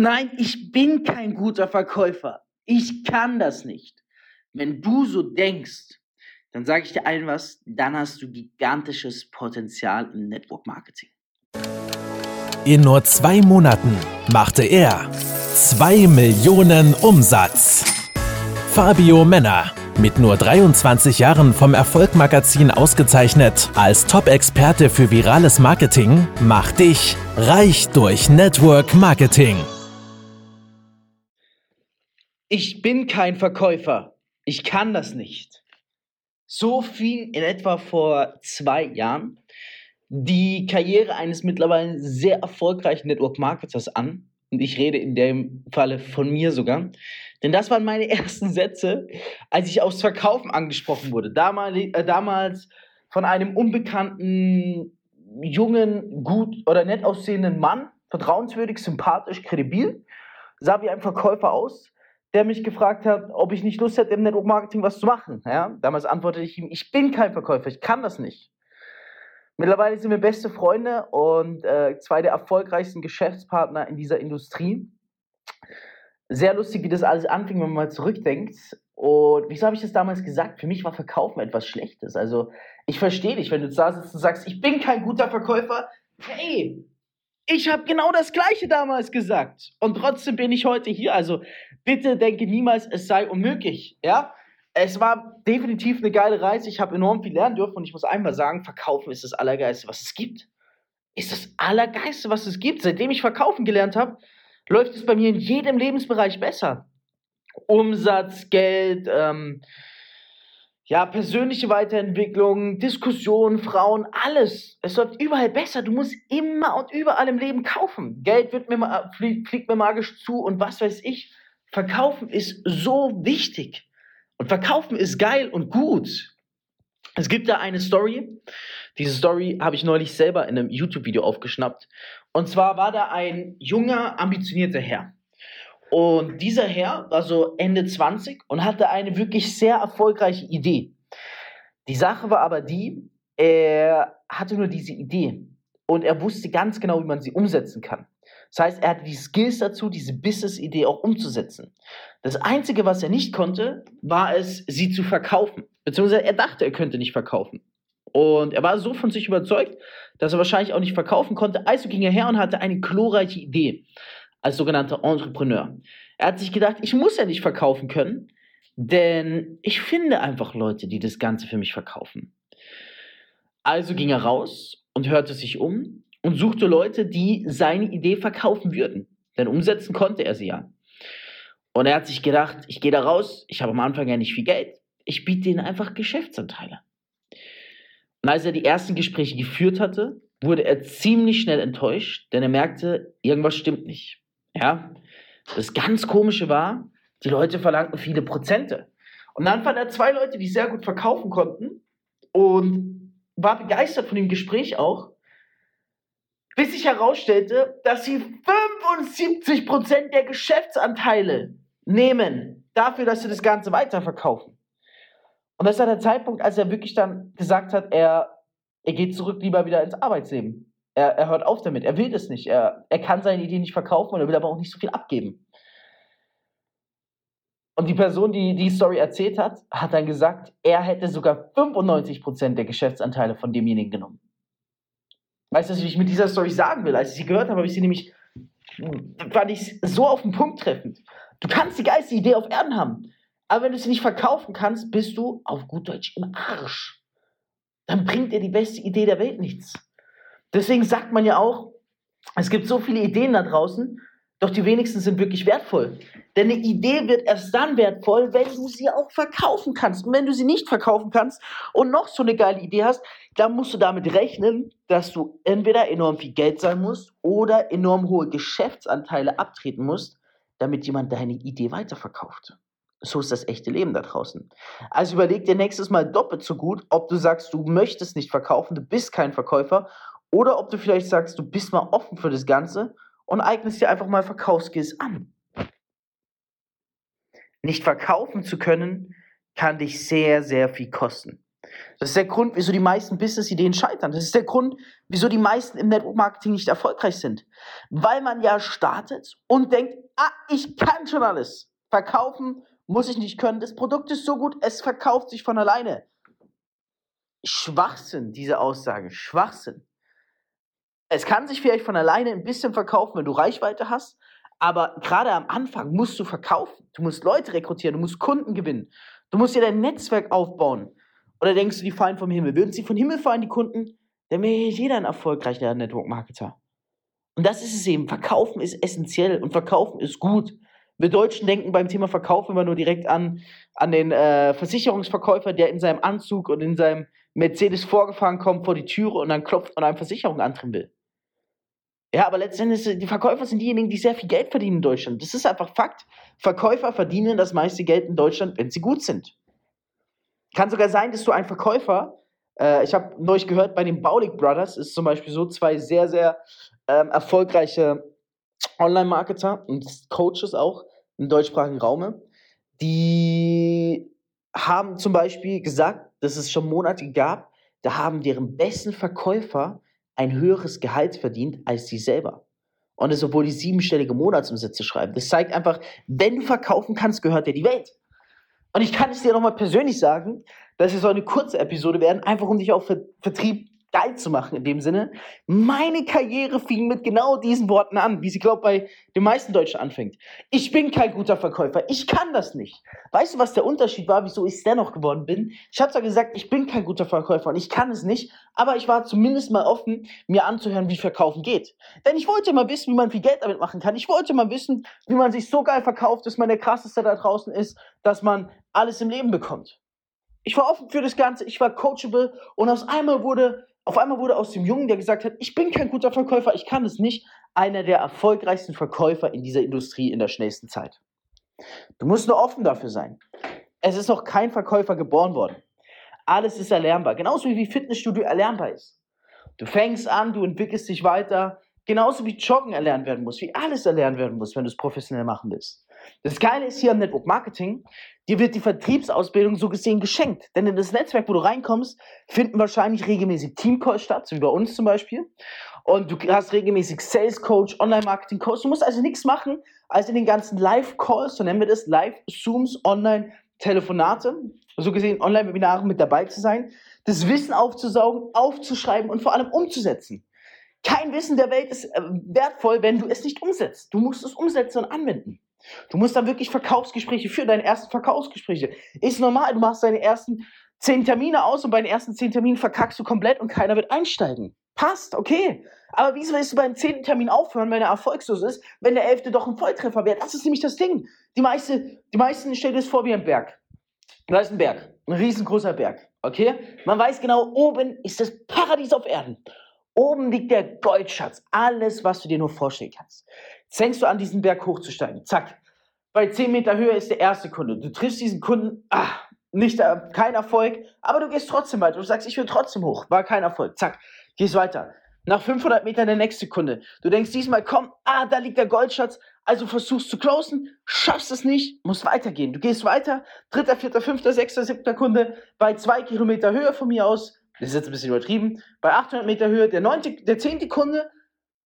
Nein, ich bin kein guter Verkäufer. Ich kann das nicht. Wenn du so denkst, dann sage ich dir allen was, dann hast du gigantisches Potenzial im Network Marketing. In nur zwei Monaten machte er 2 Millionen Umsatz. Fabio Männer, mit nur 23 Jahren vom Erfolgmagazin ausgezeichnet als Top-Experte für virales Marketing, macht dich reich durch Network Marketing. Ich bin kein Verkäufer. Ich kann das nicht. So fing in etwa vor zwei Jahren die Karriere eines mittlerweile sehr erfolgreichen Network Marketers an. Und ich rede in dem Falle von mir sogar. Denn das waren meine ersten Sätze, als ich aufs Verkaufen angesprochen wurde. Damals, äh, damals von einem unbekannten, jungen, gut oder nett aussehenden Mann, vertrauenswürdig, sympathisch, kredibil, sah wie ein Verkäufer aus der mich gefragt hat, ob ich nicht Lust hätte, im Network Marketing was zu machen. Ja? Damals antwortete ich ihm, ich bin kein Verkäufer, ich kann das nicht. Mittlerweile sind wir beste Freunde und äh, zwei der erfolgreichsten Geschäftspartner in dieser Industrie. Sehr lustig, wie das alles anfing, wenn man mal zurückdenkt. Und wieso habe ich das damals gesagt? Für mich war Verkaufen etwas Schlechtes. Also ich verstehe dich, wenn du da sitzt und sagst, ich bin kein guter Verkäufer. Hey, ich habe genau das Gleiche damals gesagt. Und trotzdem bin ich heute hier. Also bitte denke niemals, es sei unmöglich. Ja? Es war definitiv eine geile Reise. Ich habe enorm viel lernen dürfen. Und ich muss einmal sagen, Verkaufen ist das Allergeiste, was es gibt. Ist das Allergeiste, was es gibt. Seitdem ich Verkaufen gelernt habe, läuft es bei mir in jedem Lebensbereich besser. Umsatz, Geld, ähm, ja, persönliche Weiterentwicklung, Diskussionen, Frauen, alles. Es läuft überall besser. Du musst immer und überall im Leben kaufen. Geld wird mir, fliegt mir magisch zu und was weiß ich. Verkaufen ist so wichtig. Und verkaufen ist geil und gut. Es gibt da eine Story. Diese Story habe ich neulich selber in einem YouTube-Video aufgeschnappt. Und zwar war da ein junger, ambitionierter Herr. Und dieser Herr war so Ende 20 und hatte eine wirklich sehr erfolgreiche Idee. Die Sache war aber die, er hatte nur diese Idee und er wusste ganz genau, wie man sie umsetzen kann. Das heißt, er hatte die Skills dazu, diese Business-Idee auch umzusetzen. Das Einzige, was er nicht konnte, war es, sie zu verkaufen. Beziehungsweise er dachte, er könnte nicht verkaufen. Und er war so von sich überzeugt, dass er wahrscheinlich auch nicht verkaufen konnte. Also ging er her und hatte eine glorreiche Idee als sogenannter Entrepreneur. Er hat sich gedacht, ich muss ja nicht verkaufen können, denn ich finde einfach Leute, die das Ganze für mich verkaufen. Also ging er raus und hörte sich um und suchte Leute, die seine Idee verkaufen würden. Denn umsetzen konnte er sie ja. Und er hat sich gedacht, ich gehe da raus, ich habe am Anfang ja nicht viel Geld, ich biete ihnen einfach Geschäftsanteile. Und als er die ersten Gespräche geführt hatte, wurde er ziemlich schnell enttäuscht, denn er merkte, irgendwas stimmt nicht. Ja, das ganz Komische war, die Leute verlangten viele Prozente. Und dann fand er zwei Leute, die sehr gut verkaufen konnten und war begeistert von dem Gespräch auch, bis sich herausstellte, dass sie 75% der Geschäftsanteile nehmen dafür, dass sie das Ganze weiterverkaufen. Und das war der Zeitpunkt, als er wirklich dann gesagt hat, er, er geht zurück lieber wieder ins Arbeitsleben. Er, er hört auf damit. Er will das nicht. Er, er kann seine Idee nicht verkaufen und er will aber auch nicht so viel abgeben. Und die Person, die die Story erzählt hat, hat dann gesagt, er hätte sogar 95% der Geschäftsanteile von demjenigen genommen. Weißt du, was ich mit dieser Story sagen will? Als ich sie gehört habe, habe ich sie nämlich, fand ich so auf den Punkt treffend. Du kannst die geilste Idee auf Erden haben, aber wenn du sie nicht verkaufen kannst, bist du auf gut Deutsch im Arsch. Dann bringt dir die beste Idee der Welt nichts. Deswegen sagt man ja auch, es gibt so viele Ideen da draußen, doch die wenigsten sind wirklich wertvoll. Denn eine Idee wird erst dann wertvoll, wenn du sie auch verkaufen kannst. Und wenn du sie nicht verkaufen kannst und noch so eine geile Idee hast, dann musst du damit rechnen, dass du entweder enorm viel Geld sein musst oder enorm hohe Geschäftsanteile abtreten musst, damit jemand deine Idee weiterverkauft. So ist das echte Leben da draußen. Also überleg dir nächstes Mal doppelt so gut, ob du sagst, du möchtest nicht verkaufen, du bist kein Verkäufer oder ob du vielleicht sagst, du bist mal offen für das Ganze und eignest dir einfach mal Verkaufsskills an. Nicht verkaufen zu können, kann dich sehr, sehr viel kosten. Das ist der Grund, wieso die meisten Business-Ideen scheitern. Das ist der Grund, wieso die meisten im Network-Marketing nicht erfolgreich sind. Weil man ja startet und denkt, ah, ich kann schon alles. Verkaufen muss ich nicht können. Das Produkt ist so gut, es verkauft sich von alleine. Schwachsinn, diese Aussage. Schwachsinn. Es kann sich vielleicht von alleine ein bisschen verkaufen, wenn du Reichweite hast, aber gerade am Anfang musst du verkaufen. Du musst Leute rekrutieren, du musst Kunden gewinnen. Du musst dir dein Netzwerk aufbauen. Oder denkst du, die fallen vom Himmel? Würden sie vom Himmel fallen, die Kunden? Dann wäre jeder ein erfolgreicher Network-Marketer. Und das ist es eben. Verkaufen ist essentiell und Verkaufen ist gut. Wir Deutschen denken beim Thema Verkauf immer nur direkt an, an den äh, Versicherungsverkäufer, der in seinem Anzug und in seinem Mercedes vorgefahren kommt vor die Türe und dann klopft und eine Versicherung antrieben will. Ja, aber letztendlich, die Verkäufer sind diejenigen, die sehr viel Geld verdienen in Deutschland. Das ist einfach Fakt. Verkäufer verdienen das meiste Geld in Deutschland, wenn sie gut sind. Kann sogar sein, dass du ein Verkäufer, äh, ich habe neulich gehört, bei den Baulig Brothers ist zum Beispiel so zwei sehr, sehr ähm, erfolgreiche Online-Marketer und Coaches auch im deutschsprachigen Raume, die haben zum Beispiel gesagt, dass es schon Monate gab, da haben deren besten Verkäufer ein höheres Gehalt verdient als sie selber. Und das, obwohl die siebenstellige Monatsumsätze schreiben. Das zeigt einfach, wenn du verkaufen kannst, gehört dir die Welt. Und ich kann es dir nochmal persönlich sagen, dass es so eine kurze Episode werden, einfach um dich auf Vertrieb geil zu machen in dem Sinne. Meine Karriere fing mit genau diesen Worten an, wie sie, glaube bei den meisten Deutschen anfängt. Ich bin kein guter Verkäufer, ich kann das nicht. Weißt du, was der Unterschied war, wieso ich es dennoch geworden bin? Ich habe zwar gesagt, ich bin kein guter Verkäufer und ich kann es nicht, aber ich war zumindest mal offen, mir anzuhören, wie Verkaufen geht. Denn ich wollte mal wissen, wie man viel Geld damit machen kann. Ich wollte mal wissen, wie man sich so geil verkauft, dass man der krasseste da draußen ist, dass man alles im Leben bekommt. Ich war offen für das Ganze, ich war coachable und aus einmal wurde auf einmal wurde aus dem Jungen, der gesagt hat, ich bin kein guter Verkäufer, ich kann es nicht, einer der erfolgreichsten Verkäufer in dieser Industrie in der schnellsten Zeit. Du musst nur offen dafür sein. Es ist noch kein Verkäufer geboren worden. Alles ist erlernbar, genauso wie Fitnessstudio erlernbar ist. Du fängst an, du entwickelst dich weiter, genauso wie Joggen erlernt werden muss, wie alles erlernt werden muss, wenn du es professionell machen willst. Das Geile ist hier am Network Marketing, dir wird die Vertriebsausbildung so gesehen geschenkt. Denn in das Netzwerk, wo du reinkommst, finden wahrscheinlich regelmäßig Teamcalls statt, so wie bei uns zum Beispiel. Und du hast regelmäßig Sales Coach, Online Marketing Coach. Du musst also nichts machen, als in den ganzen Live-Calls, so nennen wir das, Live-Zooms, Online-Telefonate, so gesehen Online-Webinaren mit dabei zu sein, das Wissen aufzusaugen, aufzuschreiben und vor allem umzusetzen. Kein Wissen der Welt ist äh, wertvoll, wenn du es nicht umsetzt. Du musst es umsetzen und anwenden. Du musst dann wirklich Verkaufsgespräche führen, deine ersten Verkaufsgespräche. Ist normal, du machst deine ersten zehn Termine aus und bei den ersten zehn Terminen verkackst du komplett und keiner wird einsteigen. Passt, okay. Aber wieso willst du beim zehnten Termin aufhören, wenn er erfolgslos ist, wenn der elfte doch ein Volltreffer wäre? Das ist nämlich das Ding. Die, meiste, die meisten stellen es vor wie ein Berg. Da ist ein Berg, ein riesengroßer Berg, okay? Man weiß genau, oben ist das Paradies auf Erden. Oben liegt der Goldschatz, alles, was du dir nur vorstellen kannst. Fängst du an, diesen Berg hochzusteigen. Zack. Bei 10 Meter Höhe ist der erste Kunde. Du triffst diesen Kunden, ah, nicht, äh, kein Erfolg, aber du gehst trotzdem weiter. Du sagst, ich will trotzdem hoch. War kein Erfolg. Zack, gehst weiter. Nach 500 Metern der nächste Kunde. Du denkst diesmal, komm, ah, da liegt der Goldschatz. Also versuchst zu closen, schaffst es nicht, musst weitergehen. Du gehst weiter. Dritter, vierter, fünfter, sechster, siebter Kunde. Bei zwei Kilometer Höhe von mir aus. Das ist jetzt ein bisschen übertrieben. Bei 800 Meter Höhe der neunte, der zehnte Kunde.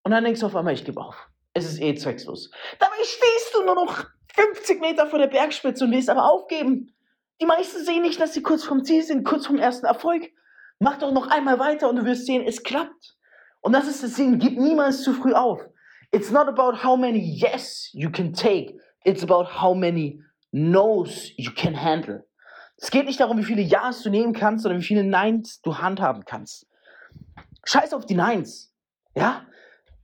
Und dann denkst du auf einmal, ich gebe auf es ist eh zweckslos. Dabei stehst du nur noch 50 Meter vor der Bergspitze und willst aber aufgeben. Die meisten sehen nicht, dass sie kurz vom Ziel sind, kurz vom ersten Erfolg. Mach doch noch einmal weiter und du wirst sehen, es klappt. Und das ist das Ding, gib niemals zu früh auf. It's not about how many yes you can take. It's about how many no's you can handle. Es geht nicht darum, wie viele Ja's du nehmen kannst, sondern wie viele Neins du handhaben kannst. Scheiß auf die Neins. Ja?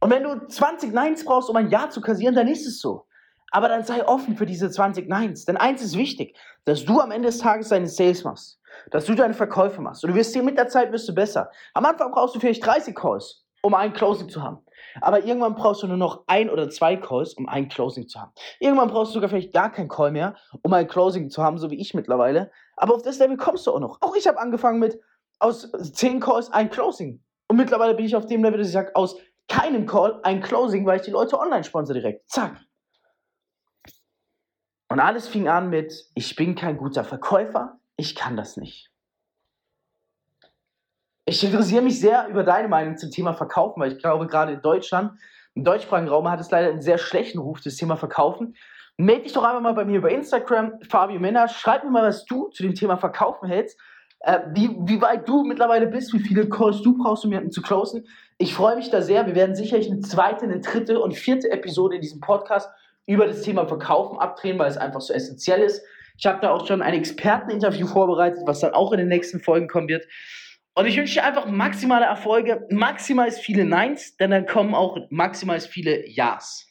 Und wenn du 20 Neins brauchst, um ein Ja zu kassieren, dann ist es so. Aber dann sei offen für diese 20 Neins. Denn eins ist wichtig, dass du am Ende des Tages deine Sales machst. Dass du deine Verkäufe machst. Und du wirst sehen, mit der Zeit wirst du besser. Am Anfang brauchst du vielleicht 30 Calls, um ein Closing zu haben. Aber irgendwann brauchst du nur noch ein oder zwei Calls, um ein Closing zu haben. Irgendwann brauchst du sogar vielleicht gar kein Call mehr, um ein Closing zu haben, so wie ich mittlerweile. Aber auf das Level kommst du auch noch. Auch ich habe angefangen mit aus 10 Calls ein Closing. Und mittlerweile bin ich auf dem Level, dass ich sage, aus keinem Call ein Closing, weil ich die Leute online sponsor direkt. Zack. Und alles fing an mit, ich bin kein guter Verkäufer, ich kann das nicht. Ich interessiere mich sehr über deine Meinung zum Thema Verkaufen, weil ich glaube, gerade in Deutschland, im deutschsprachigen Raum hat es leider einen sehr schlechten Ruf, das Thema Verkaufen. Meld dich doch einfach mal bei mir über Instagram, Fabio Männer. Schreib mir mal, was du zu dem Thema Verkaufen hältst. Äh, wie, wie weit du mittlerweile bist, wie viele Calls du brauchst, um jemanden zu closen. Ich freue mich da sehr. Wir werden sicherlich eine zweite, eine dritte und vierte Episode in diesem Podcast über das Thema Verkaufen abdrehen, weil es einfach so essentiell ist. Ich habe da auch schon ein Experteninterview vorbereitet, was dann auch in den nächsten Folgen kommen wird. Und ich wünsche dir einfach maximale Erfolge, maximal viele Neins, denn dann kommen auch maximal viele Ja's.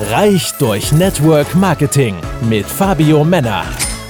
Reich durch Network Marketing mit Fabio Männer.